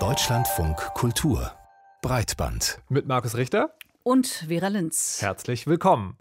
Deutschlandfunk Kultur Breitband mit Markus Richter und Vera Linz. Herzlich willkommen.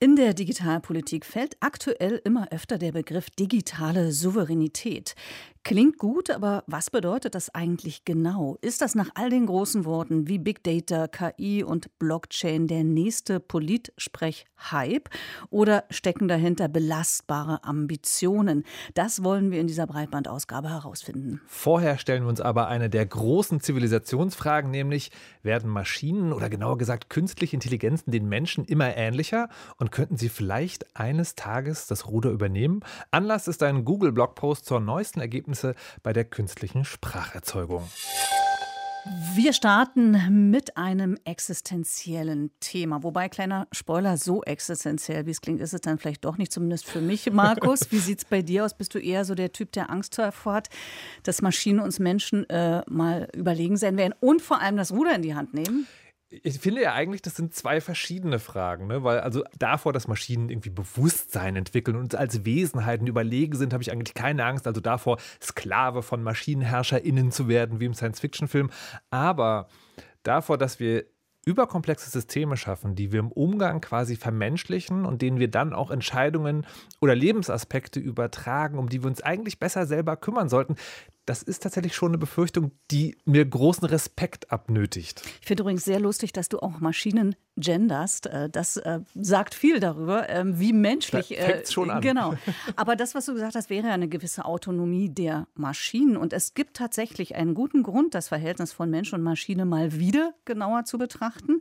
In der Digitalpolitik fällt aktuell immer öfter der Begriff digitale Souveränität. Klingt gut, aber was bedeutet das eigentlich genau? Ist das nach all den großen Worten wie Big Data, KI und Blockchain der nächste Politsprech-Hype? Oder stecken dahinter belastbare Ambitionen? Das wollen wir in dieser Breitbandausgabe herausfinden. Vorher stellen wir uns aber eine der großen Zivilisationsfragen, nämlich werden Maschinen oder genauer gesagt künstliche Intelligenzen den Menschen immer ähnlicher und könnten sie vielleicht eines Tages das Ruder übernehmen? Anlass ist ein Google-Blogpost zur neuesten Ergebnisse Ergebnisse bei der künstlichen Spracherzeugung. Wir starten mit einem existenziellen Thema. Wobei, kleiner Spoiler, so existenziell, wie es klingt, ist es dann vielleicht doch nicht, zumindest für mich, Markus. Wie sieht es bei dir aus? Bist du eher so der Typ, der Angst davor hat, dass Maschinen uns Menschen äh, mal überlegen sein werden und vor allem das Ruder in die Hand nehmen? Ich finde ja eigentlich, das sind zwei verschiedene Fragen, ne? weil also davor, dass Maschinen irgendwie Bewusstsein entwickeln und uns als Wesenheiten überlegen sind, habe ich eigentlich keine Angst. Also davor, Sklave von MaschinenherrscherInnen zu werden, wie im Science-Fiction-Film. Aber davor, dass wir überkomplexe Systeme schaffen, die wir im Umgang quasi vermenschlichen und denen wir dann auch Entscheidungen oder Lebensaspekte übertragen, um die wir uns eigentlich besser selber kümmern sollten, das ist tatsächlich schon eine Befürchtung, die mir großen Respekt abnötigt. Ich finde übrigens sehr lustig, dass du auch Maschinen genderst. Äh, das äh, sagt viel darüber, ähm, wie menschlich. Da schon an. Genau. Aber das, was du gesagt hast, wäre eine gewisse Autonomie der Maschinen. Und es gibt tatsächlich einen guten Grund, das Verhältnis von Mensch und Maschine mal wieder genauer zu betrachten.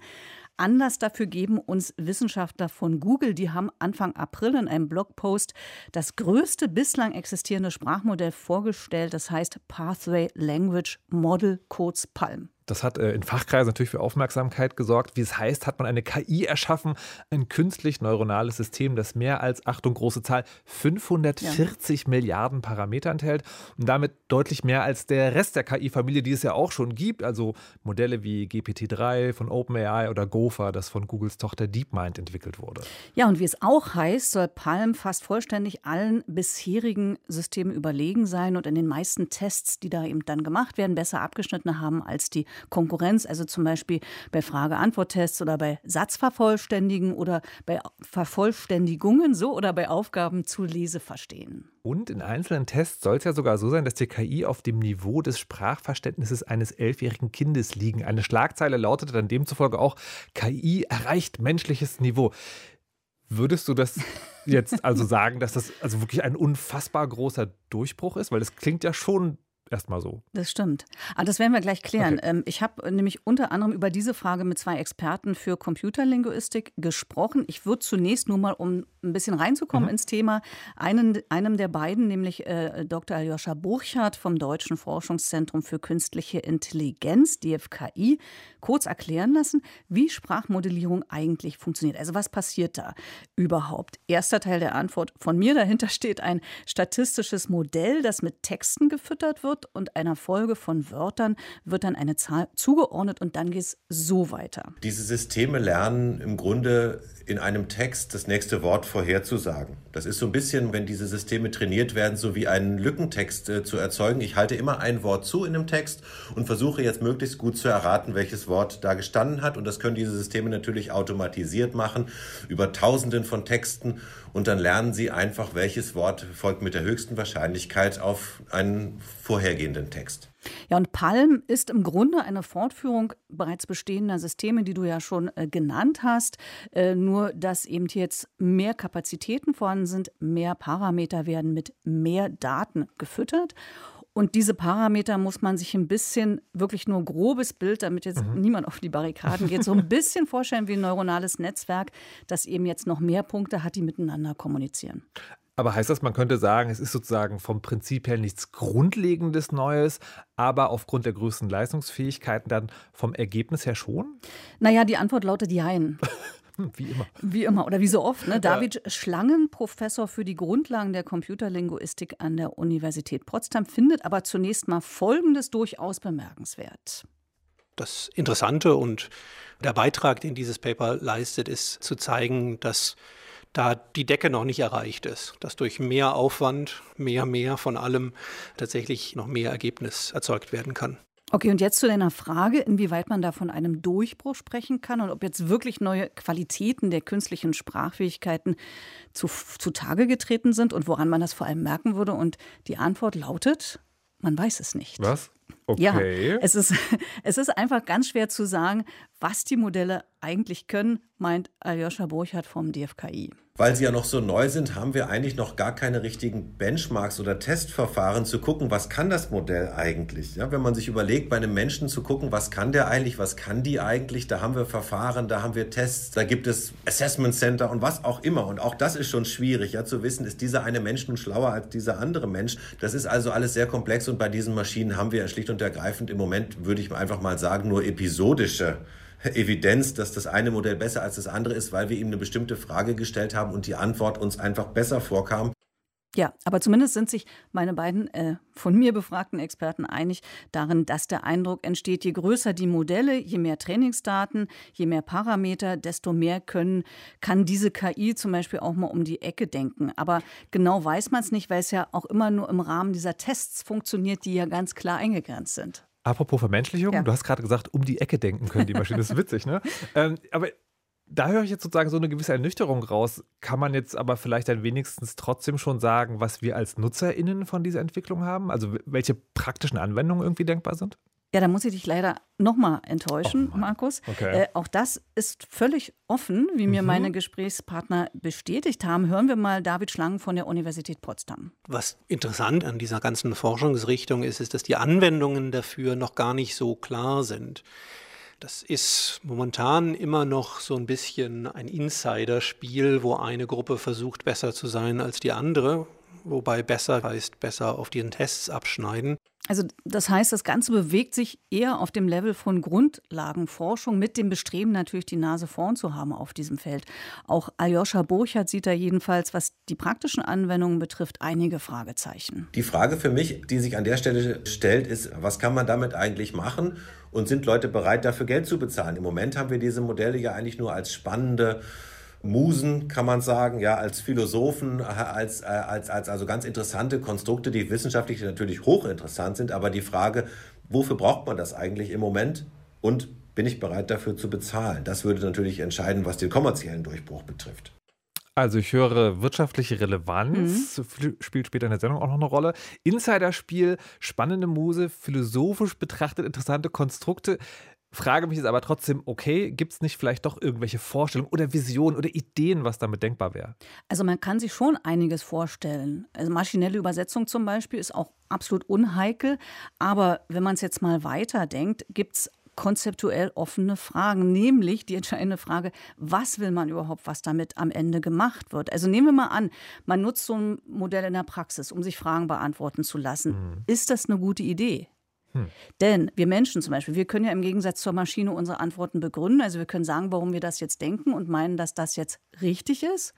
Anlass dafür geben uns Wissenschaftler von Google. Die haben Anfang April in einem Blogpost das größte bislang existierende Sprachmodell vorgestellt. Das heißt Pathway Language Model, kurz PALM. Das hat äh, in Fachkreisen natürlich für Aufmerksamkeit gesorgt. Wie es heißt, hat man eine KI erschaffen, ein künstlich neuronales System, das mehr als, Achtung, große Zahl, 540 ja. Milliarden Parameter enthält und damit deutlich mehr als der Rest der KI-Familie, die es ja auch schon gibt. Also Modelle wie GPT-3 von OpenAI oder Gopher, das von Googles Tochter DeepMind entwickelt wurde. Ja, und wie es auch heißt, soll Palm fast vollständig allen bisherigen Systemen überlegen sein und in den meisten Tests, die da eben dann gemacht werden, besser abgeschnitten haben als die Konkurrenz, also zum Beispiel bei Frage-Antwort-Tests oder bei Satzvervollständigen oder bei Vervollständigungen so oder bei Aufgaben zu Leseverstehen. Und in einzelnen Tests soll es ja sogar so sein, dass die KI auf dem Niveau des Sprachverständnisses eines elfjährigen Kindes liegen. Eine Schlagzeile lautete dann demzufolge auch, KI erreicht menschliches Niveau. Würdest du das jetzt also sagen, dass das also wirklich ein unfassbar großer Durchbruch ist? Weil das klingt ja schon erstmal so. Das stimmt. Ah, das werden wir gleich klären. Okay. Ähm, ich habe nämlich unter anderem über diese Frage mit zwei Experten für Computerlinguistik gesprochen. Ich würde zunächst nur mal, um ein bisschen reinzukommen mhm. ins Thema, einen, einem der beiden, nämlich äh, Dr. Aljoscha Burchardt vom Deutschen Forschungszentrum für Künstliche Intelligenz, DFKI, kurz erklären lassen, wie Sprachmodellierung eigentlich funktioniert. Also was passiert da überhaupt? Erster Teil der Antwort von mir. Dahinter steht ein statistisches Modell, das mit Texten gefüttert wird wird und einer Folge von Wörtern wird dann eine Zahl zugeordnet und dann geht es so weiter. Diese Systeme lernen im Grunde in einem Text das nächste Wort vorherzusagen. Das ist so ein bisschen, wenn diese Systeme trainiert werden, so wie einen Lückentext äh, zu erzeugen. Ich halte immer ein Wort zu in einem Text und versuche jetzt möglichst gut zu erraten, welches Wort da gestanden hat. Und das können diese Systeme natürlich automatisiert machen über Tausenden von Texten. Und dann lernen sie einfach, welches Wort folgt mit der höchsten Wahrscheinlichkeit auf einen vorhergehenden Text. Ja, und Palm ist im Grunde eine Fortführung bereits bestehender Systeme, die du ja schon äh, genannt hast. Äh, nur, dass eben jetzt mehr Kapazitäten vorhanden sind, mehr Parameter werden mit mehr Daten gefüttert. Und diese Parameter muss man sich ein bisschen, wirklich nur grobes Bild, damit jetzt mhm. niemand auf die Barrikaden geht, so ein bisschen vorstellen wie ein neuronales Netzwerk, das eben jetzt noch mehr Punkte hat, die miteinander kommunizieren. Aber heißt das, man könnte sagen, es ist sozusagen vom Prinzip her nichts Grundlegendes Neues, aber aufgrund der größten Leistungsfähigkeiten dann vom Ergebnis her schon? Naja, die Antwort lautet Jein. Wie immer. Wie immer oder wie so oft. Ne? David ja. Schlangen, Professor für die Grundlagen der Computerlinguistik an der Universität Potsdam, findet aber zunächst mal Folgendes durchaus bemerkenswert. Das Interessante und der Beitrag, den dieses Paper leistet, ist zu zeigen, dass da die Decke noch nicht erreicht ist, dass durch mehr Aufwand, mehr, mehr von allem tatsächlich noch mehr Ergebnis erzeugt werden kann. Okay, und jetzt zu deiner Frage, inwieweit man da von einem Durchbruch sprechen kann und ob jetzt wirklich neue Qualitäten der künstlichen Sprachfähigkeiten zu, zutage getreten sind und woran man das vor allem merken würde. Und die Antwort lautet, man weiß es nicht. Was? Okay. Ja, es ist, es ist einfach ganz schwer zu sagen, was die Modelle eigentlich können, meint Aljoscha Burchardt vom DFKI. Weil sie ja noch so neu sind, haben wir eigentlich noch gar keine richtigen Benchmarks oder Testverfahren zu gucken, was kann das Modell eigentlich. Ja, wenn man sich überlegt, bei einem Menschen zu gucken, was kann der eigentlich, was kann die eigentlich, da haben wir Verfahren, da haben wir Tests, da gibt es Assessment Center und was auch immer. Und auch das ist schon schwierig, ja, zu wissen, ist dieser eine Mensch nun schlauer als dieser andere Mensch. Das ist also alles sehr komplex und bei diesen Maschinen haben wir schlicht und ergreifend im Moment, würde ich einfach mal sagen, nur episodische Evidenz, dass das eine Modell besser als das andere ist, weil wir ihm eine bestimmte Frage gestellt haben und die Antwort uns einfach besser vorkam. Ja, aber zumindest sind sich meine beiden äh, von mir befragten Experten einig darin, dass der Eindruck entsteht, je größer die Modelle, je mehr Trainingsdaten, je mehr Parameter, desto mehr können, kann diese KI zum Beispiel auch mal um die Ecke denken. Aber genau weiß man es nicht, weil es ja auch immer nur im Rahmen dieser Tests funktioniert, die ja ganz klar eingegrenzt sind. Apropos Vermenschlichung, ja. du hast gerade gesagt, um die Ecke denken können die Maschinen. Das ist witzig, ne? Ähm, aber da höre ich jetzt sozusagen so eine gewisse Ernüchterung raus. Kann man jetzt aber vielleicht dann wenigstens trotzdem schon sagen, was wir als NutzerInnen von dieser Entwicklung haben? Also welche praktischen Anwendungen irgendwie denkbar sind? Ja, da muss ich dich leider nochmal enttäuschen, oh Markus. Okay. Äh, auch das ist völlig offen, wie mir mhm. meine Gesprächspartner bestätigt haben. Hören wir mal David Schlangen von der Universität Potsdam. Was interessant an dieser ganzen Forschungsrichtung ist, ist, dass die Anwendungen dafür noch gar nicht so klar sind. Das ist momentan immer noch so ein bisschen ein Insiderspiel, wo eine Gruppe versucht, besser zu sein als die andere, wobei besser heißt besser auf diesen Tests abschneiden. Also das heißt, das Ganze bewegt sich eher auf dem Level von Grundlagenforschung mit dem Bestreben natürlich die Nase vorn zu haben auf diesem Feld. Auch Aljoscha Burchardt sieht da jedenfalls, was die praktischen Anwendungen betrifft, einige Fragezeichen. Die Frage für mich, die sich an der Stelle stellt, ist, was kann man damit eigentlich machen und sind Leute bereit, dafür Geld zu bezahlen? Im Moment haben wir diese Modelle ja eigentlich nur als spannende Musen, kann man sagen, ja, als Philosophen, als, äh, als, als also ganz interessante Konstrukte, die wissenschaftlich natürlich hochinteressant sind. Aber die Frage, wofür braucht man das eigentlich im Moment? Und bin ich bereit dafür zu bezahlen? Das würde natürlich entscheiden, was den kommerziellen Durchbruch betrifft. Also ich höre wirtschaftliche Relevanz, mhm. spielt später in der Sendung auch noch eine Rolle. Insiderspiel, spannende Muse, philosophisch betrachtet interessante Konstrukte. Frage mich jetzt aber trotzdem, okay, gibt es nicht vielleicht doch irgendwelche Vorstellungen oder Visionen oder Ideen, was damit denkbar wäre? Also man kann sich schon einiges vorstellen. Also maschinelle Übersetzung zum Beispiel ist auch absolut unheikel. Aber wenn man es jetzt mal weiterdenkt, gibt es konzeptuell offene Fragen, nämlich die entscheidende Frage, was will man überhaupt, was damit am Ende gemacht wird? Also nehmen wir mal an, man nutzt so ein Modell in der Praxis, um sich Fragen beantworten zu lassen. Mhm. Ist das eine gute Idee? Hm. Denn wir Menschen zum Beispiel, wir können ja im Gegensatz zur Maschine unsere Antworten begründen. Also wir können sagen, warum wir das jetzt denken und meinen, dass das jetzt richtig ist.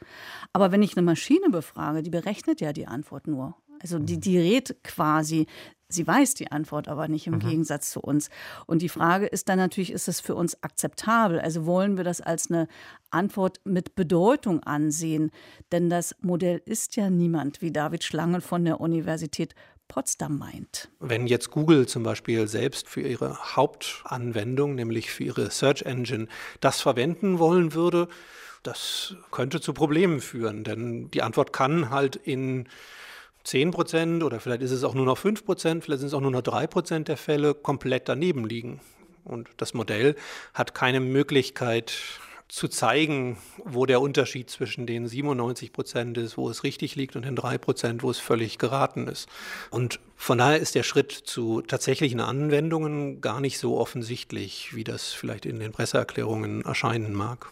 Aber wenn ich eine Maschine befrage, die berechnet ja die Antwort nur. Also die, hm. die rät quasi, sie weiß die Antwort aber nicht im mhm. Gegensatz zu uns. Und die Frage ist dann natürlich, ist es für uns akzeptabel? Also wollen wir das als eine Antwort mit Bedeutung ansehen? Denn das Modell ist ja niemand, wie David Schlangen von der Universität Potsdam meint. Wenn jetzt Google zum Beispiel selbst für ihre Hauptanwendung, nämlich für ihre Search Engine, das verwenden wollen würde, das könnte zu Problemen führen, denn die Antwort kann halt in 10 Prozent oder vielleicht ist es auch nur noch 5 Prozent, vielleicht sind es auch nur noch 3 Prozent der Fälle komplett daneben liegen. Und das Modell hat keine Möglichkeit, zu zeigen, wo der Unterschied zwischen den 97 Prozent ist, wo es richtig liegt, und den drei Prozent, wo es völlig geraten ist. Und von daher ist der Schritt zu tatsächlichen Anwendungen gar nicht so offensichtlich, wie das vielleicht in den Presseerklärungen erscheinen mag.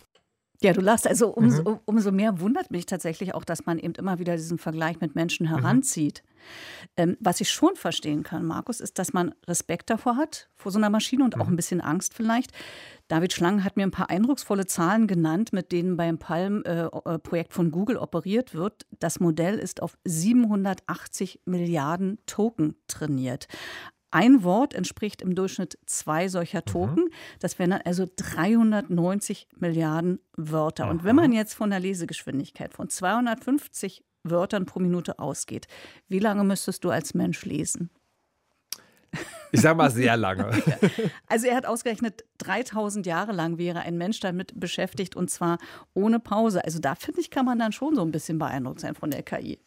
Ja, du lachst. Also umso, mhm. umso mehr wundert mich tatsächlich auch, dass man eben immer wieder diesen Vergleich mit Menschen mhm. heranzieht. Mhm. Ähm, was ich schon verstehen kann, Markus, ist, dass man Respekt davor hat, vor so einer Maschine und mhm. auch ein bisschen Angst vielleicht. David Schlang hat mir ein paar eindrucksvolle Zahlen genannt, mit denen beim Palm-Projekt äh, von Google operiert wird. Das Modell ist auf 780 Milliarden Token trainiert. Ein Wort entspricht im Durchschnitt zwei solcher Token. Mhm. Das wären dann also 390 Milliarden Wörter. Aha. Und wenn man jetzt von der Lesegeschwindigkeit von 250 Wörtern pro Minute ausgeht, wie lange müsstest du als Mensch lesen? Ich sage mal sehr lange. Also er hat ausgerechnet, 3000 Jahre lang wäre ein Mensch damit beschäftigt und zwar ohne Pause. Also da finde ich, kann man dann schon so ein bisschen beeindruckt sein von der KI.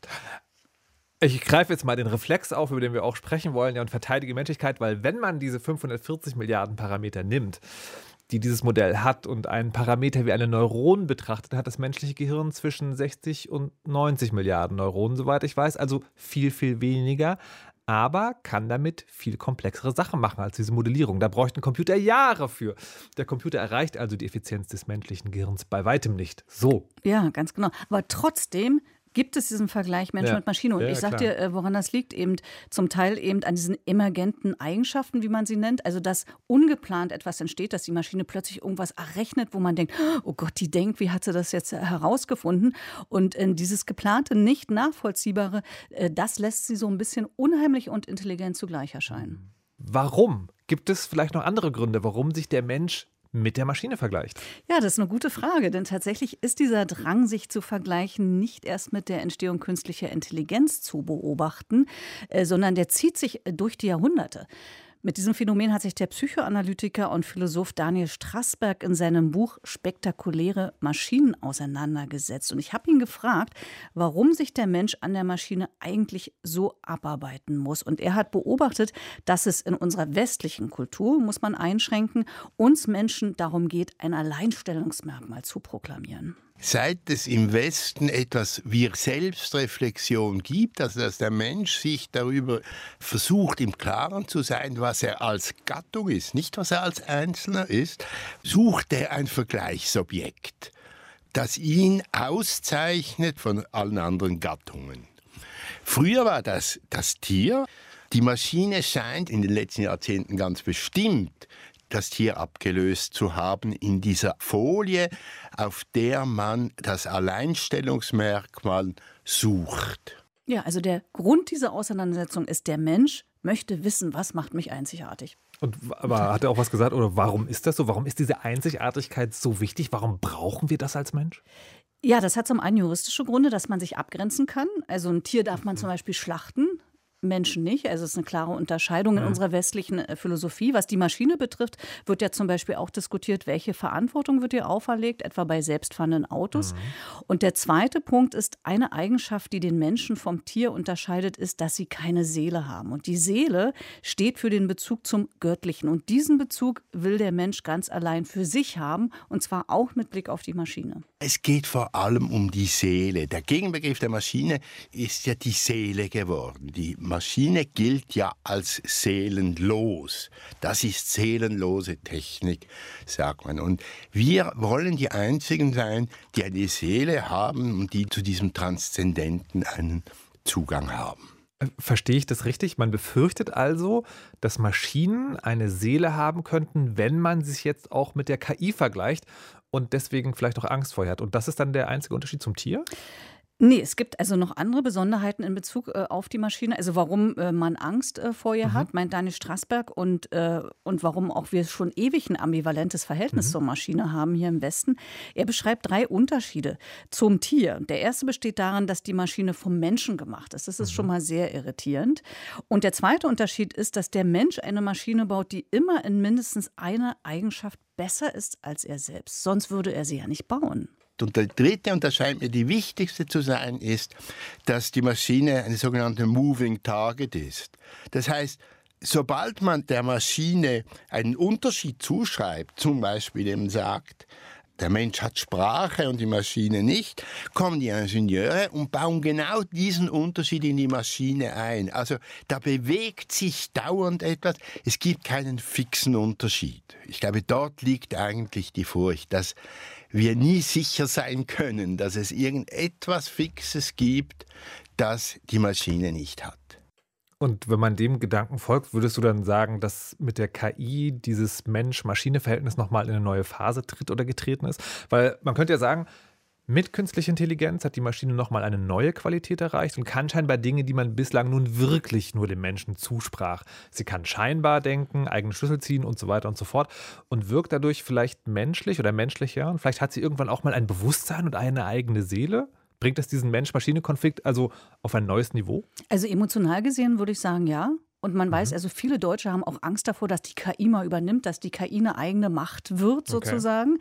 Ich greife jetzt mal den Reflex auf, über den wir auch sprechen wollen, ja, und verteidige Menschlichkeit, weil wenn man diese 540 Milliarden Parameter nimmt, die dieses Modell hat und einen Parameter wie eine Neuron betrachtet, hat das menschliche Gehirn zwischen 60 und 90 Milliarden Neuronen, soweit ich weiß, also viel, viel weniger aber kann damit viel komplexere Sachen machen als diese Modellierung. Da bräuchte ein Computer Jahre für. Der Computer erreicht also die Effizienz des menschlichen Gehirns bei weitem nicht. So. Ja, ganz genau. Aber trotzdem gibt es diesen Vergleich Mensch ja. mit Maschine. Und ja, ich sag klar. dir, äh, woran das liegt, eben zum Teil eben an diesen emergenten Eigenschaften, wie man sie nennt. Also, dass ungeplant etwas entsteht, dass die Maschine plötzlich irgendwas errechnet, wo man denkt, oh Gott, die denkt, wie hat sie das jetzt herausgefunden? Und äh, dieses geplante, nicht nachvollziehbare, äh, das lässt sie so ein bisschen unheimlich und intelligent zugleich erscheinen. Warum? Gibt es vielleicht noch andere Gründe, warum sich der Mensch mit der Maschine vergleicht? Ja, das ist eine gute Frage, denn tatsächlich ist dieser Drang, sich zu vergleichen, nicht erst mit der Entstehung künstlicher Intelligenz zu beobachten, äh, sondern der zieht sich durch die Jahrhunderte. Mit diesem Phänomen hat sich der Psychoanalytiker und Philosoph Daniel Strassberg in seinem Buch Spektakuläre Maschinen auseinandergesetzt. Und ich habe ihn gefragt, warum sich der Mensch an der Maschine eigentlich so abarbeiten muss. Und er hat beobachtet, dass es in unserer westlichen Kultur, muss man einschränken, uns Menschen darum geht, ein Alleinstellungsmerkmal zu proklamieren seit es im Westen etwas wie Selbstreflexion gibt, also dass der Mensch sich darüber versucht, im Klaren zu sein, was er als Gattung ist, nicht was er als Einzelner ist, sucht er ein Vergleichsobjekt, das ihn auszeichnet von allen anderen Gattungen. Früher war das das Tier. Die Maschine scheint in den letzten Jahrzehnten ganz bestimmt das Tier abgelöst zu haben in dieser Folie, auf der man das Alleinstellungsmerkmal sucht. Ja, also der Grund dieser Auseinandersetzung ist, der Mensch möchte wissen, was macht mich einzigartig. Und aber hat er auch was gesagt oder warum ist das so? Warum ist diese Einzigartigkeit so wichtig? Warum brauchen wir das als Mensch? Ja, das hat zum einen juristische Gründe, dass man sich abgrenzen kann. Also ein Tier darf man zum Beispiel schlachten. Menschen nicht. Also es ist eine klare Unterscheidung in ja. unserer westlichen äh, Philosophie. Was die Maschine betrifft, wird ja zum Beispiel auch diskutiert, welche Verantwortung wird ihr auferlegt, etwa bei selbstfahrenden Autos. Mhm. Und der zweite Punkt ist, eine Eigenschaft, die den Menschen vom Tier unterscheidet, ist, dass sie keine Seele haben. Und die Seele steht für den Bezug zum Göttlichen. Und diesen Bezug will der Mensch ganz allein für sich haben, und zwar auch mit Blick auf die Maschine. Es geht vor allem um die Seele. Der Gegenbegriff der Maschine ist ja die Seele geworden. Die Maschine gilt ja als seelenlos. Das ist seelenlose Technik, sagt man. Und wir wollen die Einzigen sein, die eine Seele haben und die zu diesem Transzendenten einen Zugang haben. Äh, verstehe ich das richtig? Man befürchtet also, dass Maschinen eine Seele haben könnten, wenn man sich jetzt auch mit der KI vergleicht und deswegen vielleicht auch Angst vorher hat. Und das ist dann der einzige Unterschied zum Tier? Nee, es gibt also noch andere Besonderheiten in Bezug äh, auf die Maschine. Also warum äh, man Angst äh, vor ihr mhm. hat, meint Daniel Straßberg und, äh, und warum auch wir schon ewig ein ambivalentes Verhältnis mhm. zur Maschine haben hier im Westen. Er beschreibt drei Unterschiede zum Tier. Der erste besteht darin, dass die Maschine vom Menschen gemacht ist. Das ist mhm. schon mal sehr irritierend. Und der zweite Unterschied ist, dass der Mensch eine Maschine baut, die immer in mindestens einer Eigenschaft besser ist als er selbst. Sonst würde er sie ja nicht bauen. Und der dritte, und das scheint mir die wichtigste zu sein, ist, dass die Maschine eine sogenannte Moving Target ist. Das heißt, sobald man der Maschine einen Unterschied zuschreibt, zum Beispiel eben sagt, der Mensch hat Sprache und die Maschine nicht, kommen die Ingenieure und bauen genau diesen Unterschied in die Maschine ein. Also da bewegt sich dauernd etwas. Es gibt keinen fixen Unterschied. Ich glaube, dort liegt eigentlich die Furcht, dass wir nie sicher sein können, dass es irgendetwas Fixes gibt, das die Maschine nicht hat. Und wenn man dem Gedanken folgt, würdest du dann sagen, dass mit der KI dieses Mensch-Maschine-Verhältnis nochmal in eine neue Phase tritt oder getreten ist? Weil man könnte ja sagen, Mit künstlicher Intelligenz hat die Maschine nochmal eine neue Qualität erreicht und kann scheinbar Dinge, die man bislang nun wirklich nur dem Menschen zusprach. Sie kann scheinbar denken, eigene Schlüssel ziehen und so weiter und so fort und wirkt dadurch vielleicht menschlich oder menschlicher. Und vielleicht hat sie irgendwann auch mal ein Bewusstsein und eine eigene Seele. Bringt das diesen Mensch-Maschine-Konflikt also auf ein neues Niveau? Also emotional gesehen würde ich sagen, ja. Und man weiß, mhm. also viele Deutsche haben auch Angst davor, dass die KI mal übernimmt, dass die KI eine eigene Macht wird, sozusagen.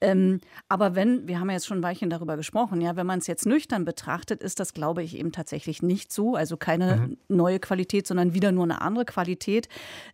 Ähm, aber wenn, wir haben ja jetzt schon ein Weilchen darüber gesprochen, ja, wenn man es jetzt nüchtern betrachtet, ist das, glaube ich, eben tatsächlich nicht so. Also keine mhm. neue Qualität, sondern wieder nur eine andere Qualität.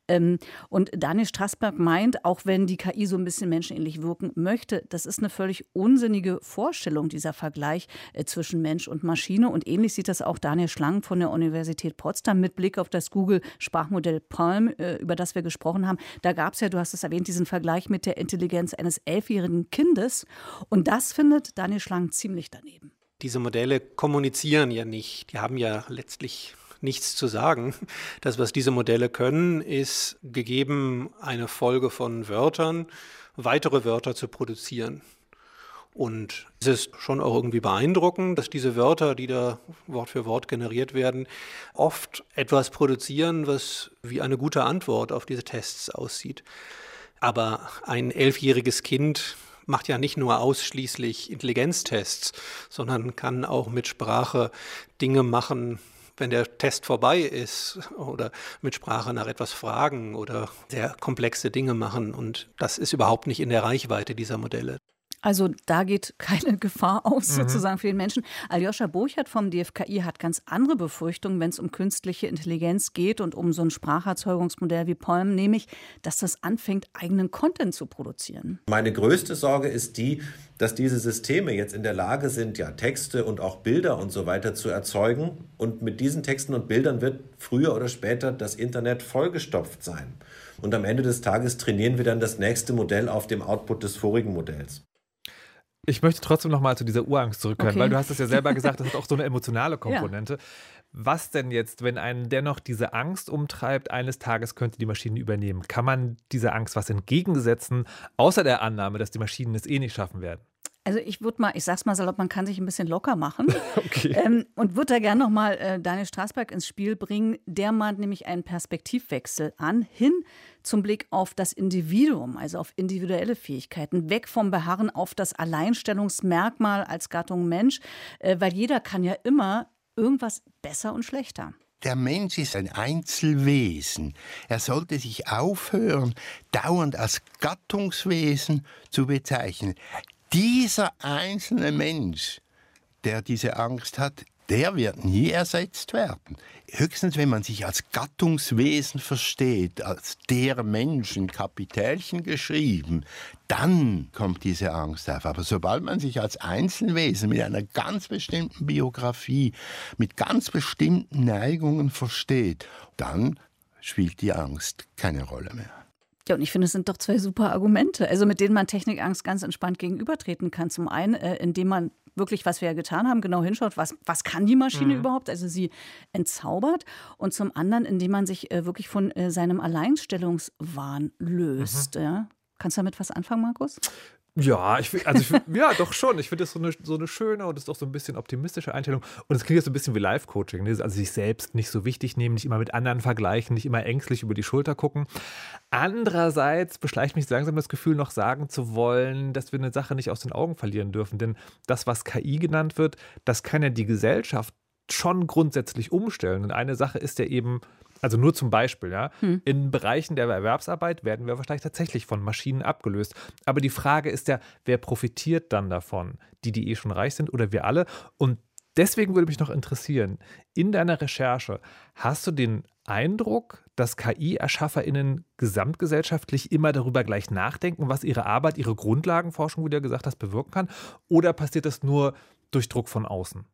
Ähm, und Daniel Strassberg meint, auch wenn die KI so ein bisschen menschenähnlich wirken möchte, das ist eine völlig unsinnige Vorstellung, dieser Vergleich äh, zwischen Mensch und Maschine. Und ähnlich sieht das auch Daniel Schlang von der Universität Potsdam mit Blick auf das Google-Sprachmodell Palm, äh, über das wir gesprochen haben. Da gab es ja, du hast es erwähnt, diesen Vergleich mit der Intelligenz eines elfjährigen Kindes. Und das findet Daniel Schlang ziemlich daneben. Diese Modelle kommunizieren ja nicht. Die haben ja letztlich nichts zu sagen. Das, was diese Modelle können, ist gegeben eine Folge von Wörtern, weitere Wörter zu produzieren. Und es ist schon auch irgendwie beeindruckend, dass diese Wörter, die da Wort für Wort generiert werden, oft etwas produzieren, was wie eine gute Antwort auf diese Tests aussieht. Aber ein elfjähriges Kind macht ja nicht nur ausschließlich Intelligenztests, sondern kann auch mit Sprache Dinge machen, wenn der Test vorbei ist oder mit Sprache nach etwas fragen oder sehr komplexe Dinge machen. Und das ist überhaupt nicht in der Reichweite dieser Modelle. Also da geht keine Gefahr aus, mhm. sozusagen für den Menschen. Aljoscha Burchardt vom DFKI hat ganz andere Befürchtungen, wenn es um künstliche Intelligenz geht und um so ein Spracherzeugungsmodell wie Palm, nämlich, dass das anfängt, eigenen Content zu produzieren. Meine größte Sorge ist die, dass diese Systeme jetzt in der Lage sind, ja Texte und auch Bilder und so weiter zu erzeugen. Und mit diesen Texten und Bildern wird früher oder später das Internet vollgestopft sein. Und am Ende des Tages trainieren wir dann das nächste Modell auf dem Output des vorigen Modells. Ich möchte trotzdem noch mal zu dieser Urangst zurückkehren, okay. weil du hast es ja selber gesagt, das hat auch so eine emotionale Komponente. Ja. Was denn jetzt, wenn einen dennoch diese Angst umtreibt, eines Tages könnte die Maschine übernehmen? Kann man dieser Angst was entgegensetzen, außer der Annahme, dass die Maschinen es eh nicht schaffen werden? Also ich würde mal, ich sag's mal salopp, man kann sich ein bisschen locker machen. Okay. Ähm, und würde da gerne nochmal äh, Daniel Straßberg ins Spiel bringen. Der mahnt nämlich einen Perspektivwechsel an, hin zum Blick auf das Individuum, also auf individuelle Fähigkeiten, weg vom Beharren auf das Alleinstellungsmerkmal als Gattung Mensch, äh, weil jeder kann ja immer irgendwas besser und schlechter. Der Mensch ist ein Einzelwesen. Er sollte sich aufhören, dauernd als Gattungswesen zu bezeichnen. Dieser einzelne Mensch, der diese Angst hat, der wird nie ersetzt werden. Höchstens, wenn man sich als Gattungswesen versteht, als der Mensch in Kapitälchen geschrieben, dann kommt diese Angst auf. Aber sobald man sich als Einzelwesen mit einer ganz bestimmten Biografie, mit ganz bestimmten Neigungen versteht, dann spielt die Angst keine Rolle mehr. Ja, und ich finde, es sind doch zwei super Argumente, also mit denen man Technikangst ganz entspannt gegenübertreten kann. Zum einen, äh, indem man wirklich, was wir ja getan haben, genau hinschaut, was, was kann die Maschine mhm. überhaupt, also sie entzaubert. Und zum anderen, indem man sich äh, wirklich von äh, seinem Alleinstellungswahn löst. Mhm. Ja? Kannst du damit was anfangen, Markus? Ja, ich, also ich, ja, doch schon. Ich finde das so eine, so eine schöne und ist auch so ein bisschen optimistische Einstellung. Und es klingt jetzt so ein bisschen wie Live-Coaching. Ne? Also sich selbst nicht so wichtig nehmen, nicht immer mit anderen vergleichen, nicht immer ängstlich über die Schulter gucken. Andererseits beschleicht mich langsam das Gefühl, noch sagen zu wollen, dass wir eine Sache nicht aus den Augen verlieren dürfen. Denn das, was KI genannt wird, das kann ja die Gesellschaft schon grundsätzlich umstellen. Und eine Sache ist ja eben, also nur zum Beispiel, ja, hm. in Bereichen der Erwerbsarbeit werden wir wahrscheinlich tatsächlich von Maschinen abgelöst. Aber die Frage ist ja, wer profitiert dann davon? Die, die eh schon reich sind oder wir alle? Und deswegen würde mich noch interessieren, in deiner Recherche, hast du den Eindruck, dass KI-ErschafferInnen gesamtgesellschaftlich immer darüber gleich nachdenken, was ihre Arbeit, ihre Grundlagenforschung, wie du ja gesagt hast, bewirken kann? Oder passiert das nur durch Druck von außen?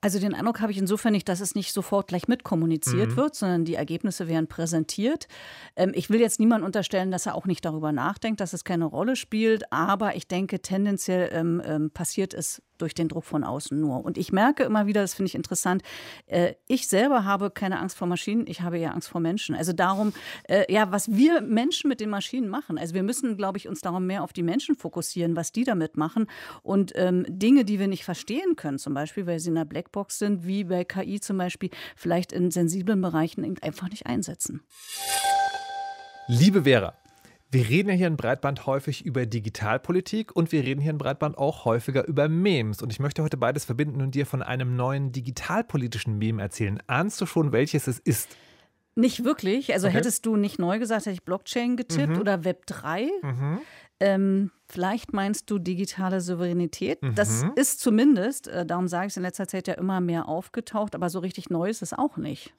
Also den Eindruck habe ich insofern nicht, dass es nicht sofort gleich mitkommuniziert mhm. wird, sondern die Ergebnisse werden präsentiert. Ähm, ich will jetzt niemand unterstellen, dass er auch nicht darüber nachdenkt, dass es keine Rolle spielt, aber ich denke, tendenziell ähm, ähm, passiert es durch den Druck von außen nur. Und ich merke immer wieder, das finde ich interessant, äh, ich selber habe keine Angst vor Maschinen, ich habe ja Angst vor Menschen. Also darum, äh, ja, was wir Menschen mit den Maschinen machen. Also wir müssen, glaube ich, uns darum mehr auf die Menschen fokussieren, was die damit machen. Und ähm, Dinge, die wir nicht verstehen können, zum Beispiel, weil sie in einer Blackbox sind, wie bei KI zum Beispiel, vielleicht in sensiblen Bereichen einfach nicht einsetzen. Liebe Vera, wir reden ja hier in Breitband häufig über Digitalpolitik und wir reden hier in Breitband auch häufiger über Memes. Und ich möchte heute beides verbinden und dir von einem neuen digitalpolitischen Meme erzählen. Ahnst du schon, welches es ist? Nicht wirklich. Also okay. hättest du nicht neu gesagt, hätte ich Blockchain getippt mhm. oder Web 3. Mhm. Ähm, vielleicht meinst du digitale Souveränität. Mhm. Das ist zumindest, äh, darum sage ich es in letzter Zeit ja immer mehr aufgetaucht, aber so richtig neu ist es auch nicht.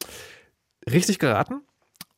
Richtig geraten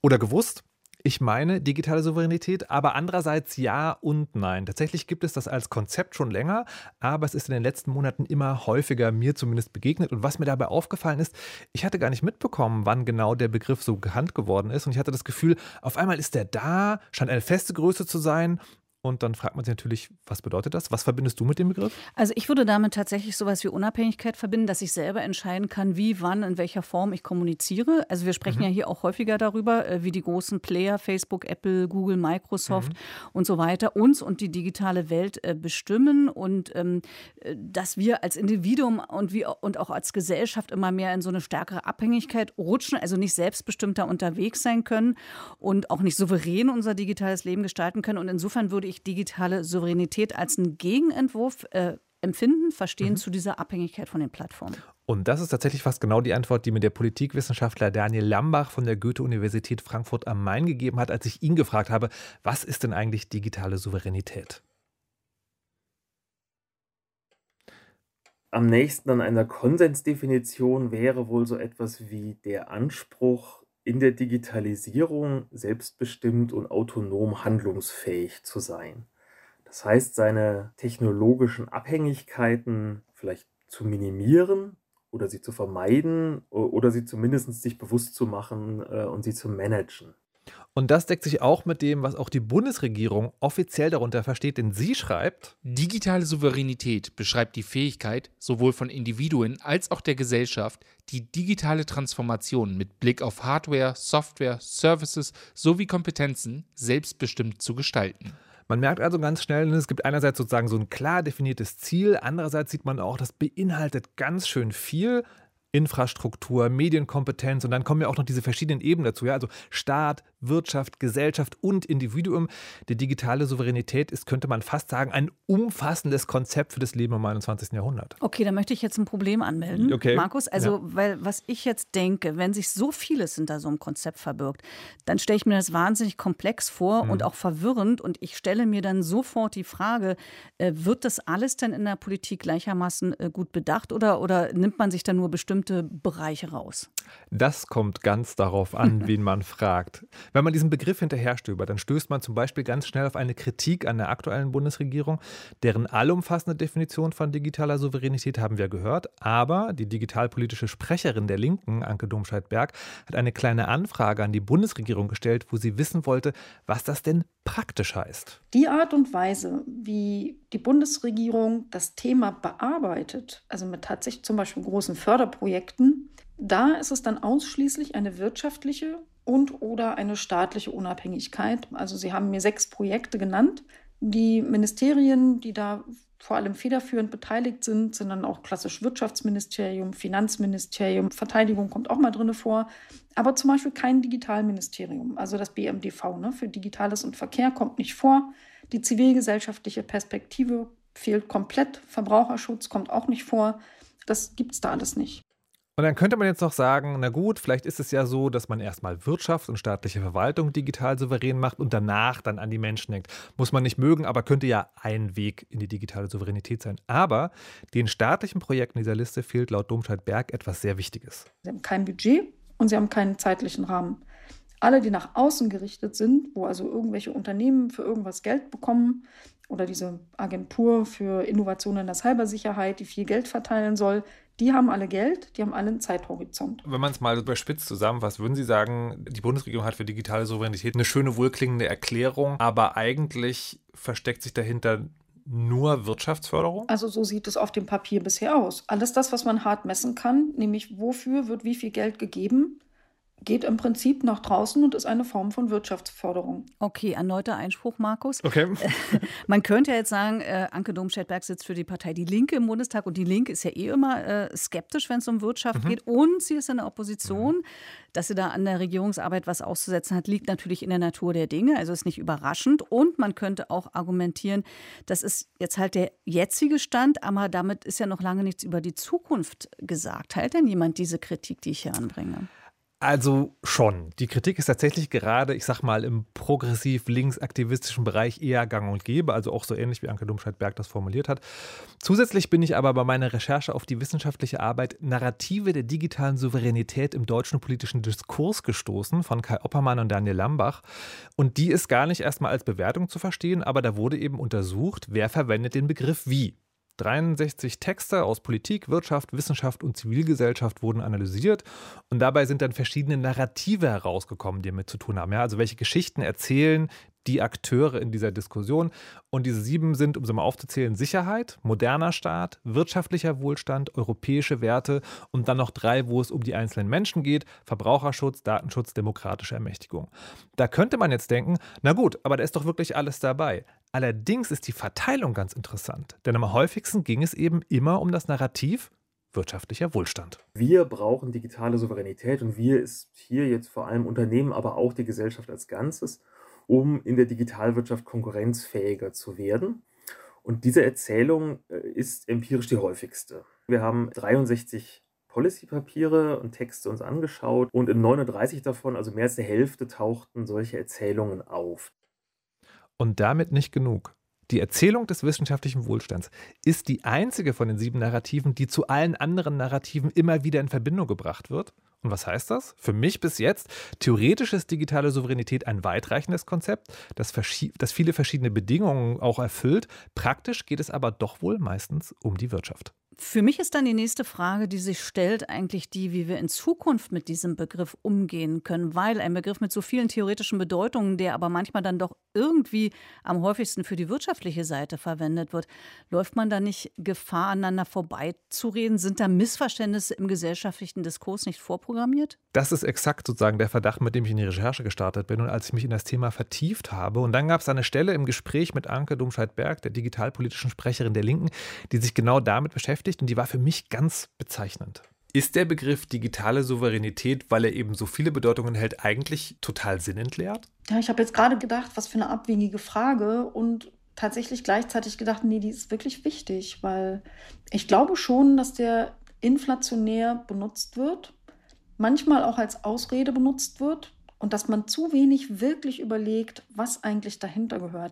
oder gewusst? Ich meine digitale Souveränität, aber andererseits ja und nein. Tatsächlich gibt es das als Konzept schon länger, aber es ist in den letzten Monaten immer häufiger mir zumindest begegnet. Und was mir dabei aufgefallen ist, ich hatte gar nicht mitbekommen, wann genau der Begriff so gehandelt geworden ist. Und ich hatte das Gefühl, auf einmal ist der da, scheint eine feste Größe zu sein und dann fragt man sich natürlich, was bedeutet das? Was verbindest du mit dem Begriff? Also ich würde damit tatsächlich sowas wie Unabhängigkeit verbinden, dass ich selber entscheiden kann, wie, wann, in welcher Form ich kommuniziere. Also wir sprechen mhm. ja hier auch häufiger darüber, äh, wie die großen Player, Facebook, Apple, Google, Microsoft mhm. und so weiter, uns und die digitale Welt äh, bestimmen und ähm, äh, dass wir als Individuum und, wie, und auch als Gesellschaft immer mehr in so eine stärkere Abhängigkeit rutschen, also nicht selbstbestimmter unterwegs sein können und auch nicht souverän unser digitales Leben gestalten können. Und insofern würde ich digitale Souveränität als einen Gegenentwurf äh, empfinden, verstehen mhm. zu dieser Abhängigkeit von den Plattformen. Und das ist tatsächlich fast genau die Antwort, die mir der Politikwissenschaftler Daniel Lambach von der Goethe-Universität Frankfurt am Main gegeben hat, als ich ihn gefragt habe, was ist denn eigentlich digitale Souveränität? Am nächsten an einer Konsensdefinition wäre wohl so etwas wie der Anspruch, in der Digitalisierung selbstbestimmt und autonom handlungsfähig zu sein. Das heißt, seine technologischen Abhängigkeiten vielleicht zu minimieren oder sie zu vermeiden oder sie zumindest sich bewusst zu machen äh, und sie zu managen. Und das deckt sich auch mit dem, was auch die Bundesregierung offiziell darunter versteht, denn sie schreibt, Digitale Souveränität beschreibt die Fähigkeit, sowohl von Individuen als auch der Gesellschaft, die digitale Transformation mit Blick auf Hardware, Software, Services sowie Kompetenzen selbstbestimmt zu gestalten. Man merkt also ganz schnell, es gibt einerseits sozusagen so ein klar definiertes Ziel, andererseits sieht man auch, das beinhaltet ganz schön viel. Infrastruktur, Medienkompetenz und dann kommen ja auch noch diese verschiedenen Ebenen dazu, ja, also Staat, Wirtschaft, Gesellschaft und Individuum. Die digitale Souveränität ist, könnte man fast sagen, ein umfassendes Konzept für das Leben im 21. Jahrhundert. Okay, da möchte ich jetzt ein Problem anmelden, okay. Markus. Also, ja. weil was ich jetzt denke, wenn sich so vieles hinter so einem Konzept verbirgt, dann stelle ich mir das wahnsinnig komplex vor mhm. und auch verwirrend. Und ich stelle mir dann sofort die Frage, äh, wird das alles denn in der Politik gleichermaßen äh, gut bedacht oder, oder nimmt man sich dann nur bestimmte Bereiche raus? Das kommt ganz darauf an, wen man fragt. Wenn man diesen Begriff hinterherstöbert, dann stößt man zum Beispiel ganz schnell auf eine Kritik an der aktuellen Bundesregierung, deren allumfassende Definition von digitaler Souveränität haben wir gehört. Aber die digitalpolitische Sprecherin der Linken, Anke Domscheit-Berg, hat eine kleine Anfrage an die Bundesregierung gestellt, wo sie wissen wollte, was das denn praktisch heißt. Die Art und Weise, wie die Bundesregierung das Thema bearbeitet, also mit tatsächlich zum Beispiel großen Förderprojekten, da ist es dann ausschließlich eine wirtschaftliche und oder eine staatliche Unabhängigkeit. Also Sie haben mir sechs Projekte genannt. Die Ministerien, die da vor allem federführend beteiligt sind, sind dann auch klassisch Wirtschaftsministerium, Finanzministerium, Verteidigung kommt auch mal drin vor, aber zum Beispiel kein Digitalministerium, also das BMDV ne, für Digitales und Verkehr kommt nicht vor. Die zivilgesellschaftliche Perspektive fehlt komplett, Verbraucherschutz kommt auch nicht vor. Das gibt es da alles nicht. Und dann könnte man jetzt noch sagen, na gut, vielleicht ist es ja so, dass man erstmal Wirtschaft und staatliche Verwaltung digital souverän macht und danach dann an die Menschen denkt. Muss man nicht mögen, aber könnte ja ein Weg in die digitale Souveränität sein. Aber den staatlichen Projekten dieser Liste fehlt laut Domscheit-Berg etwas sehr Wichtiges. Sie haben kein Budget und sie haben keinen zeitlichen Rahmen. Alle, die nach außen gerichtet sind, wo also irgendwelche Unternehmen für irgendwas Geld bekommen oder diese Agentur für Innovation in der Cybersicherheit, die viel Geld verteilen soll, die haben alle Geld, die haben alle einen Zeithorizont. Wenn man es mal überspitzt zusammenfasst, würden Sie sagen, die Bundesregierung hat für digitale Souveränität eine schöne, wohlklingende Erklärung, aber eigentlich versteckt sich dahinter nur Wirtschaftsförderung? Also so sieht es auf dem Papier bisher aus. Alles das, was man hart messen kann, nämlich wofür wird wie viel Geld gegeben, geht im Prinzip nach draußen und ist eine Form von Wirtschaftsförderung. Okay, erneuter Einspruch, Markus. Okay. Man könnte ja jetzt sagen, äh, Anke Domscheit-Berg sitzt für die Partei Die Linke im Bundestag und die Linke ist ja eh immer äh, skeptisch, wenn es um Wirtschaft mhm. geht und sie ist in der Opposition. Mhm. Dass sie da an der Regierungsarbeit was auszusetzen hat, liegt natürlich in der Natur der Dinge, also ist nicht überraschend. Und man könnte auch argumentieren, das ist jetzt halt der jetzige Stand, aber damit ist ja noch lange nichts über die Zukunft gesagt. Teilt denn jemand diese Kritik, die ich hier anbringe? Also schon. Die Kritik ist tatsächlich gerade, ich sag mal, im progressiv-linksaktivistischen Bereich eher gang und gäbe, also auch so ähnlich wie Anke Domscheit-Berg das formuliert hat. Zusätzlich bin ich aber bei meiner Recherche auf die wissenschaftliche Arbeit Narrative der digitalen Souveränität im deutschen politischen Diskurs gestoßen von Kai Oppermann und Daniel Lambach. Und die ist gar nicht erstmal als Bewertung zu verstehen, aber da wurde eben untersucht, wer verwendet den Begriff wie. 63 Texte aus Politik, Wirtschaft, Wissenschaft und Zivilgesellschaft wurden analysiert und dabei sind dann verschiedene Narrative herausgekommen, die damit zu tun haben. Ja, also welche Geschichten erzählen die Akteure in dieser Diskussion. Und diese sieben sind, um sie mal aufzuzählen, Sicherheit, moderner Staat, wirtschaftlicher Wohlstand, europäische Werte und dann noch drei, wo es um die einzelnen Menschen geht, Verbraucherschutz, Datenschutz, demokratische Ermächtigung. Da könnte man jetzt denken, na gut, aber da ist doch wirklich alles dabei. Allerdings ist die Verteilung ganz interessant, denn am häufigsten ging es eben immer um das Narrativ wirtschaftlicher Wohlstand. Wir brauchen digitale Souveränität und wir ist hier jetzt vor allem Unternehmen, aber auch die Gesellschaft als Ganzes, um in der Digitalwirtschaft konkurrenzfähiger zu werden. Und diese Erzählung äh, ist empirisch die häufigste. Wir haben 63 Policy-Papiere und Texte uns angeschaut und in 39 davon, also mehr als der Hälfte, tauchten solche Erzählungen auf. Und damit nicht genug. Die Erzählung des wissenschaftlichen Wohlstands ist die einzige von den sieben Narrativen, die zu allen anderen Narrativen immer wieder in Verbindung gebracht wird. Und was heißt das? Für mich bis jetzt, theoretisch ist digitale Souveränität ein weitreichendes Konzept, das, das viele verschiedene Bedingungen auch erfüllt. Praktisch geht es aber doch wohl meistens um die Wirtschaft. Für mich ist dann die nächste Frage, die sich stellt, eigentlich die, wie wir in Zukunft mit diesem Begriff umgehen können, weil ein Begriff mit so vielen theoretischen Bedeutungen, der aber manchmal dann doch irgendwie am häufigsten für die wirtschaftliche Seite verwendet wird, läuft man da nicht Gefahr, aneinander vorbeizureden? Sind da Missverständnisse im gesellschaftlichen Diskurs nicht vorprogrammiert? Das ist exakt sozusagen der Verdacht, mit dem ich in die Recherche gestartet bin und als ich mich in das Thema vertieft habe. Und dann gab es eine Stelle im Gespräch mit Anke Domscheit-Berg, der digitalpolitischen Sprecherin der Linken, die sich genau damit beschäftigt beschäftigt und die war für mich ganz bezeichnend. Ist der Begriff digitale Souveränität, weil er eben so viele Bedeutungen hält, eigentlich total sinnentleert? Ja, ich habe jetzt gerade gedacht, was für eine abwegige Frage und tatsächlich gleichzeitig gedacht, nee, die ist wirklich wichtig, weil ich glaube schon, dass der inflationär benutzt wird, manchmal auch als Ausrede benutzt wird und dass man zu wenig wirklich überlegt, was eigentlich dahinter gehört.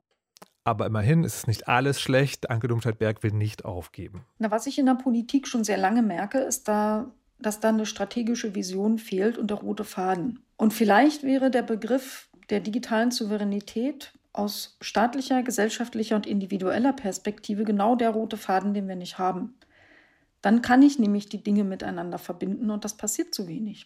Aber immerhin ist es nicht alles schlecht. Anke Domscheit-Berg will nicht aufgeben. Na, was ich in der Politik schon sehr lange merke, ist da, dass da eine strategische Vision fehlt und der rote Faden. Und vielleicht wäre der Begriff der digitalen Souveränität aus staatlicher, gesellschaftlicher und individueller Perspektive genau der rote Faden, den wir nicht haben. Dann kann ich nämlich die Dinge miteinander verbinden und das passiert zu wenig.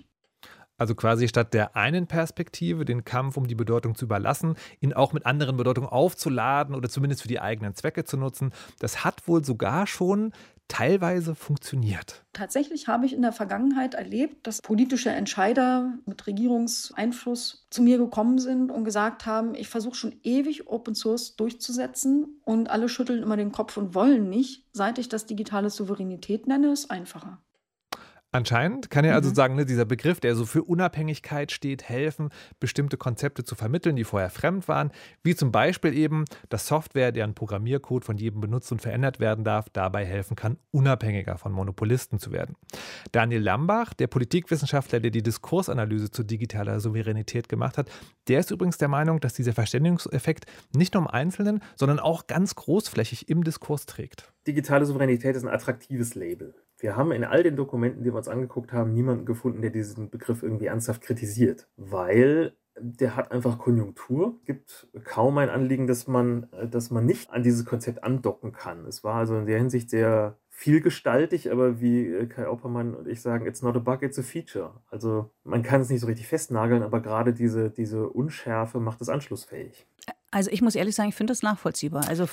Also quasi statt der einen Perspektive, den Kampf um die Bedeutung zu überlassen, ihn auch mit anderen Bedeutungen aufzuladen oder zumindest für die eigenen Zwecke zu nutzen. Das hat wohl sogar schon teilweise funktioniert. Tatsächlich habe ich in der Vergangenheit erlebt, dass politische Entscheider mit Regierungseinfluss zu mir gekommen sind und gesagt haben, ich versuche schon ewig Open Source durchzusetzen und alle schütteln immer den Kopf und wollen nicht. Seit ich das digitale Souveränität nenne, ist einfacher. Anscheinend kann er also mhm. sagen, ne, dieser Begriff, der so für Unabhängigkeit steht, helfen, bestimmte Konzepte zu vermitteln, die vorher fremd waren, wie zum Beispiel eben, dass Software, deren Programmiercode von jedem benutzt und verändert werden darf, dabei helfen kann, unabhängiger von Monopolisten zu werden. Daniel Lambach, der Politikwissenschaftler, der die Diskursanalyse zu digitaler Souveränität gemacht hat, der ist übrigens der Meinung, dass dieser Verständigungseffekt nicht nur im Einzelnen, sondern auch ganz großflächig im Diskurs trägt. Digitale Souveränität ist ein attraktives Label. Wir haben in all den Dokumenten, die wir uns angeguckt haben, niemanden gefunden, der diesen Begriff irgendwie ernsthaft kritisiert, weil der hat einfach Konjunktur. Es gibt kaum ein Anliegen, dass man, dass man nicht an dieses Konzept andocken kann. Es war also in der Hinsicht sehr vielgestaltig, aber wie Kai Oppermann und ich sagen, it's not a bug, it's a feature. Also man kann es nicht so richtig festnageln, aber gerade diese, diese Unschärfe macht es anschlussfähig. Also ich muss ehrlich sagen, ich finde das nachvollziehbar. Also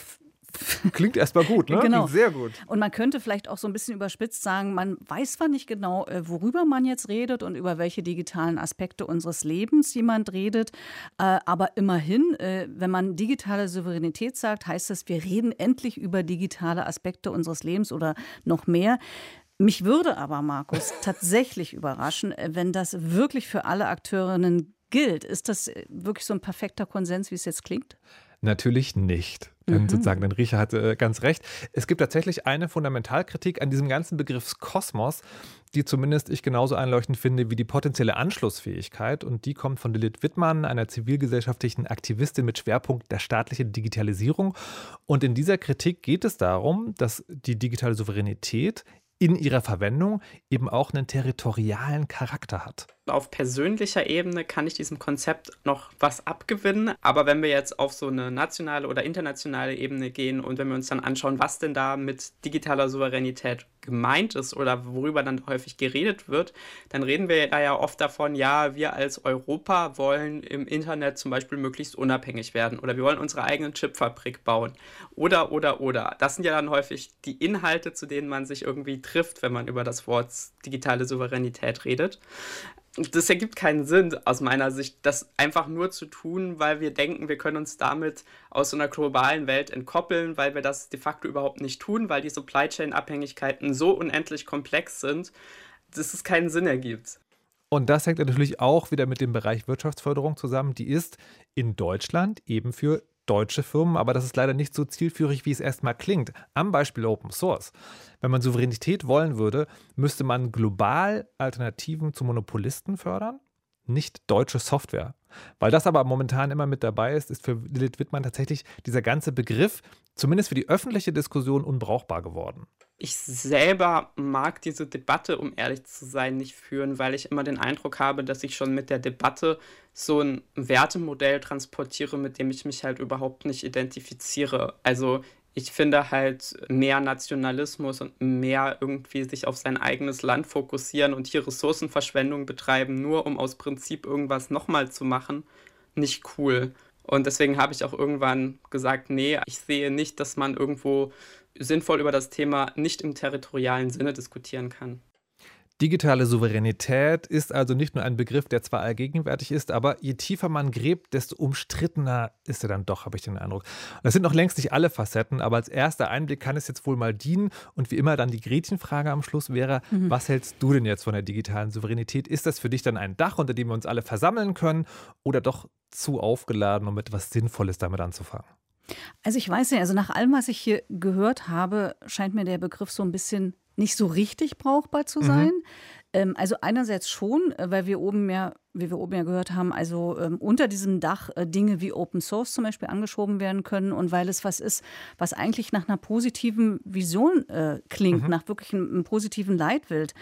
Klingt erstmal gut, ne? Genau. Klingt sehr gut. Und man könnte vielleicht auch so ein bisschen überspitzt sagen, man weiß zwar nicht genau, äh, worüber man jetzt redet und über welche digitalen Aspekte unseres Lebens jemand redet, äh, aber immerhin, äh, wenn man digitale Souveränität sagt, heißt das, wir reden endlich über digitale Aspekte unseres Lebens oder noch mehr. Mich würde aber, Markus, tatsächlich überraschen, wenn das wirklich für alle Akteurinnen gilt. Ist das wirklich so ein perfekter Konsens, wie es jetzt klingt? Natürlich nicht. Denn Mhm. sozusagen, denn Riecher hatte ganz recht. Es gibt tatsächlich eine Fundamentalkritik an diesem ganzen Begriff Kosmos, die zumindest ich genauso einleuchtend finde wie die potenzielle Anschlussfähigkeit. Und die kommt von Lilith Wittmann, einer zivilgesellschaftlichen Aktivistin mit Schwerpunkt der staatlichen Digitalisierung. Und in dieser Kritik geht es darum, dass die digitale Souveränität in ihrer Verwendung eben auch einen territorialen Charakter hat. Auf persönlicher Ebene kann ich diesem Konzept noch was abgewinnen, aber wenn wir jetzt auf so eine nationale oder internationale Ebene gehen und wenn wir uns dann anschauen, was denn da mit digitaler Souveränität gemeint ist oder worüber dann häufig geredet wird, dann reden wir da ja oft davon, ja, wir als Europa wollen im Internet zum Beispiel möglichst unabhängig werden oder wir wollen unsere eigene Chipfabrik bauen. Oder, oder, oder. Das sind ja dann häufig die Inhalte, zu denen man sich irgendwie trifft, wenn man über das Wort digitale Souveränität redet das ergibt keinen Sinn aus meiner Sicht, das einfach nur zu tun, weil wir denken, wir können uns damit aus so einer globalen Welt entkoppeln, weil wir das de facto überhaupt nicht tun, weil die Supply Chain Abhängigkeiten so unendlich komplex sind, dass es keinen Sinn ergibt. Und das hängt natürlich auch wieder mit dem Bereich Wirtschaftsförderung zusammen. Die ist in Deutschland eben für deutsche Firmen, aber das ist leider nicht so zielführig, wie es erstmal klingt. Am Beispiel Open Source. Wenn man Souveränität wollen würde, müsste man global Alternativen zu Monopolisten fördern, nicht deutsche Software. Weil das aber momentan immer mit dabei ist, ist für Lilith Wittmann tatsächlich dieser ganze Begriff, zumindest für die öffentliche Diskussion, unbrauchbar geworden. Ich selber mag diese Debatte, um ehrlich zu sein, nicht führen, weil ich immer den Eindruck habe, dass ich schon mit der Debatte so ein Wertemodell transportiere, mit dem ich mich halt überhaupt nicht identifiziere. Also ich finde halt mehr Nationalismus und mehr irgendwie sich auf sein eigenes Land fokussieren und hier Ressourcenverschwendung betreiben, nur um aus Prinzip irgendwas nochmal zu machen, nicht cool. Und deswegen habe ich auch irgendwann gesagt, nee, ich sehe nicht, dass man irgendwo sinnvoll über das Thema nicht im territorialen Sinne diskutieren kann. Digitale Souveränität ist also nicht nur ein Begriff, der zwar allgegenwärtig ist, aber je tiefer man gräbt, desto umstrittener ist er dann doch, habe ich den Eindruck. Und das sind noch längst nicht alle Facetten, aber als erster Einblick kann es jetzt wohl mal dienen. Und wie immer dann die Gretchenfrage am Schluss wäre, mhm. was hältst du denn jetzt von der digitalen Souveränität? Ist das für dich dann ein Dach, unter dem wir uns alle versammeln können oder doch zu aufgeladen, um etwas Sinnvolles damit anzufangen? Also ich weiß nicht, also nach allem, was ich hier gehört habe, scheint mir der Begriff so ein bisschen nicht so richtig brauchbar zu sein. Mhm. Also einerseits schon, äh, weil wir oben ja, wie wir oben ja gehört haben, also ähm, unter diesem Dach äh, Dinge wie Open Source zum Beispiel angeschoben werden können und weil es was ist, was eigentlich nach einer positiven Vision äh, klingt, mhm. nach wirklich einem, einem positiven Leitbild.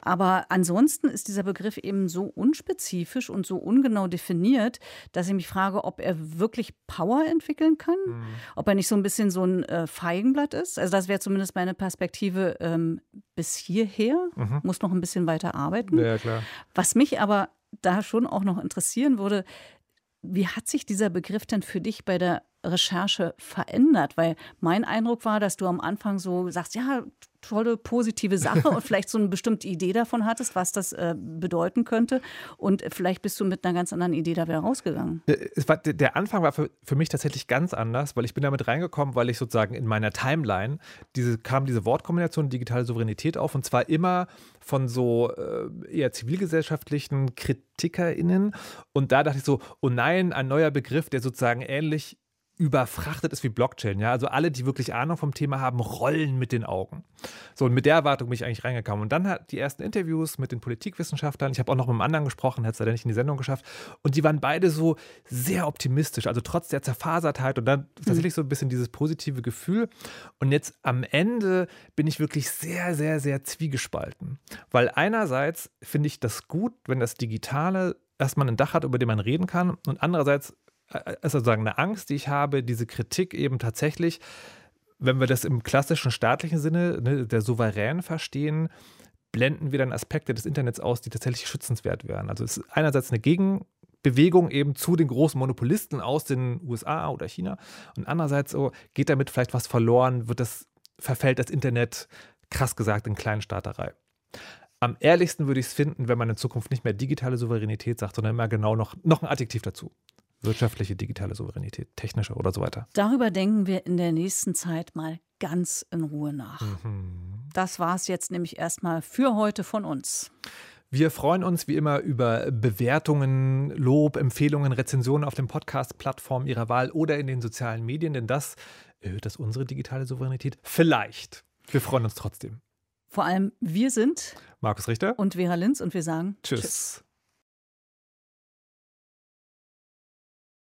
Aber ansonsten ist dieser Begriff eben so unspezifisch und so ungenau definiert, dass ich mich frage, ob er wirklich Power entwickeln kann, mhm. ob er nicht so ein bisschen so ein äh, Feigenblatt ist. Also das wäre zumindest meine Perspektive ähm, bis hierher. Mhm. Muss noch ein bisschen weiter arbeiten. Ja, klar. Was mich aber da schon auch noch interessieren würde, wie hat sich dieser Begriff denn für dich bei der Recherche verändert? Weil mein Eindruck war, dass du am Anfang so sagst, ja, tolle, positive Sache und vielleicht so eine bestimmte Idee davon hattest, was das äh, bedeuten könnte. Und vielleicht bist du mit einer ganz anderen Idee da wieder rausgegangen. Äh, war, der Anfang war für, für mich tatsächlich ganz anders, weil ich bin damit reingekommen, weil ich sozusagen in meiner Timeline diese, kam diese Wortkombination digitale Souveränität auf und zwar immer von so äh, eher zivilgesellschaftlichen KritikerInnen. Und da dachte ich so, oh nein, ein neuer Begriff, der sozusagen ähnlich überfrachtet ist wie Blockchain. Ja? Also alle, die wirklich Ahnung vom Thema haben, rollen mit den Augen. So, und mit der Erwartung bin ich eigentlich reingekommen. Und dann hat die ersten Interviews mit den Politikwissenschaftlern, ich habe auch noch mit einem anderen gesprochen, hat es leider nicht in die Sendung geschafft, und die waren beide so sehr optimistisch, also trotz der Zerfasertheit und dann mhm. tatsächlich so ein bisschen dieses positive Gefühl. Und jetzt am Ende bin ich wirklich sehr, sehr, sehr zwiegespalten. Weil einerseits finde ich das gut, wenn das Digitale erstmal ein Dach hat, über dem man reden kann, und andererseits ist sozusagen eine Angst, die ich habe, diese Kritik eben tatsächlich, wenn wir das im klassischen staatlichen Sinne ne, der Souverän verstehen, blenden wir dann Aspekte des Internets aus, die tatsächlich schützenswert wären. Also es ist einerseits eine Gegen Bewegung eben zu den großen Monopolisten aus den USA oder China. Und andererseits so, geht damit vielleicht was verloren, wird das, verfällt das Internet, krass gesagt, in Kleinstaaterei. Am ehrlichsten würde ich es finden, wenn man in Zukunft nicht mehr digitale Souveränität sagt, sondern immer genau noch, noch ein Adjektiv dazu. Wirtschaftliche, digitale Souveränität, technische oder so weiter. Darüber denken wir in der nächsten Zeit mal ganz in Ruhe nach. Mhm. Das war es jetzt nämlich erstmal für heute von uns. Wir freuen uns wie immer über Bewertungen, Lob, Empfehlungen, Rezensionen auf den Podcast-Plattformen Ihrer Wahl oder in den sozialen Medien, denn das erhöht das unsere digitale Souveränität. Vielleicht. Wir freuen uns trotzdem. Vor allem wir sind Markus Richter und Vera Linz und wir sagen Tschüss. Tschüss.